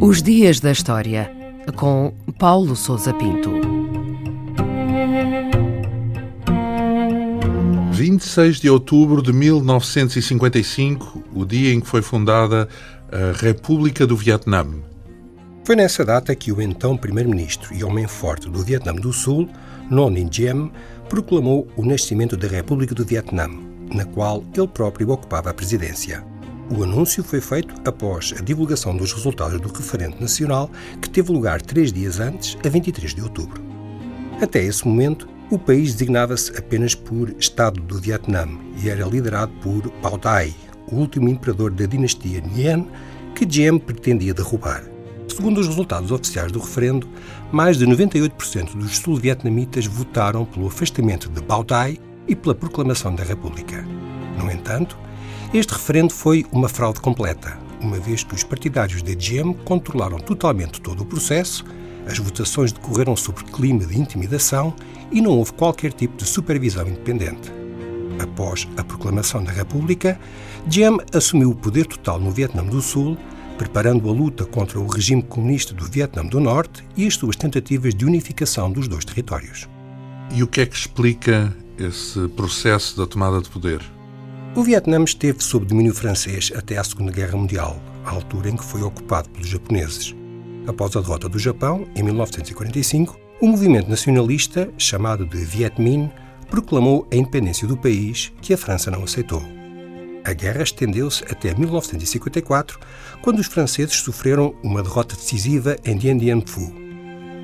Os Dias da História, com Paulo Souza Pinto. 26 de outubro de 1955, o dia em que foi fundada a República do Vietnã. Foi nessa data que o então primeiro-ministro e homem forte do Vietnã do Sul, Non Ninh Diem, proclamou o nascimento da República do Vietnã, na qual ele próprio ocupava a presidência. O anúncio foi feito após a divulgação dos resultados do referendo nacional, que teve lugar três dias antes, a 23 de outubro. Até esse momento, o país designava-se apenas por Estado do Vietnã e era liderado por Bao Dai, o último imperador da dinastia Nguyen, que Diem pretendia derrubar. Segundo os resultados oficiais do referendo, mais de 98% dos sul-vietnamitas votaram pelo afastamento de Bao Dai e pela proclamação da República. No entanto, este referendo foi uma fraude completa, uma vez que os partidários de Diem controlaram totalmente todo o processo, as votações decorreram sob clima de intimidação e não houve qualquer tipo de supervisão independente. Após a proclamação da República, Diem assumiu o poder total no Vietnã do Sul, preparando a luta contra o regime comunista do Vietnã do Norte e as suas tentativas de unificação dos dois territórios. E o que é que explica esse processo da tomada de poder? O Vietnã esteve sob domínio francês até à Segunda Guerra Mundial, a altura em que foi ocupado pelos japoneses. Após a derrota do Japão, em 1945, o movimento nacionalista, chamado de Viet Minh, proclamou a independência do país, que a França não aceitou. A guerra estendeu-se até 1954, quando os franceses sofreram uma derrota decisiva em Dien Bien Phu.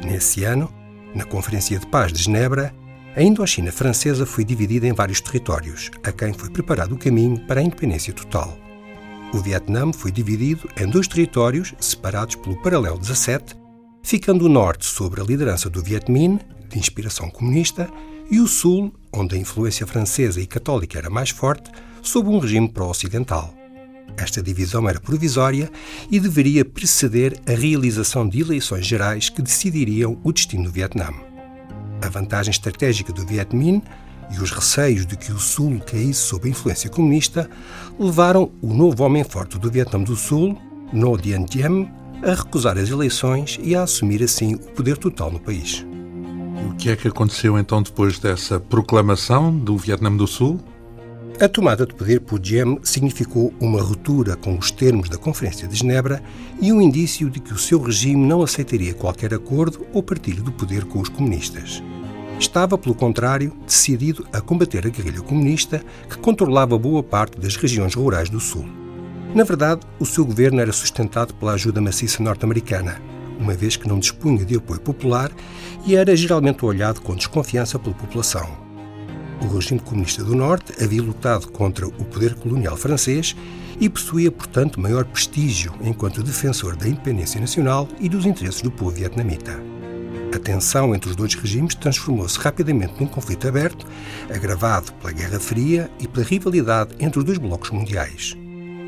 Nesse ano, na Conferência de Paz de Genebra, a Indochina francesa foi dividida em vários territórios, a quem foi preparado o caminho para a independência total. O Vietnã foi dividido em dois territórios separados pelo paralelo 17, ficando o norte sob a liderança do Viet Minh, de inspiração comunista, e o sul, onde a influência francesa e católica era mais forte, sob um regime pró-ocidental. Esta divisão era provisória e deveria preceder a realização de eleições gerais que decidiriam o destino do Vietnã. A vantagem estratégica do Viet Minh e os receios de que o Sul caísse sob a influência comunista levaram o novo homem forte do Vietnã do Sul, No Dien Diem, a recusar as eleições e a assumir assim o poder total no país. O que é que aconteceu então depois dessa proclamação do Vietnã do Sul? A tomada de poder por Diem significou uma ruptura com os termos da Conferência de Genebra e um indício de que o seu regime não aceitaria qualquer acordo ou partilho do poder com os comunistas. Estava, pelo contrário, decidido a combater a guerrilha comunista que controlava boa parte das regiões rurais do Sul. Na verdade, o seu governo era sustentado pela ajuda maciça norte-americana, uma vez que não dispunha de apoio popular e era geralmente olhado com desconfiança pela população. O regime comunista do Norte havia lutado contra o poder colonial francês e possuía, portanto, maior prestígio enquanto defensor da independência nacional e dos interesses do povo vietnamita. A tensão entre os dois regimes transformou-se rapidamente num conflito aberto, agravado pela Guerra Fria e pela rivalidade entre os dois blocos mundiais.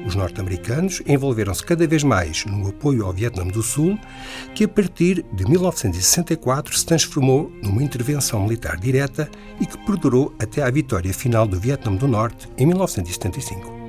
Os norte-americanos envolveram-se cada vez mais no apoio ao Vietnã do Sul, que a partir de 1964 se transformou numa intervenção militar direta e que perdurou até à vitória final do Vietnã do Norte em 1975.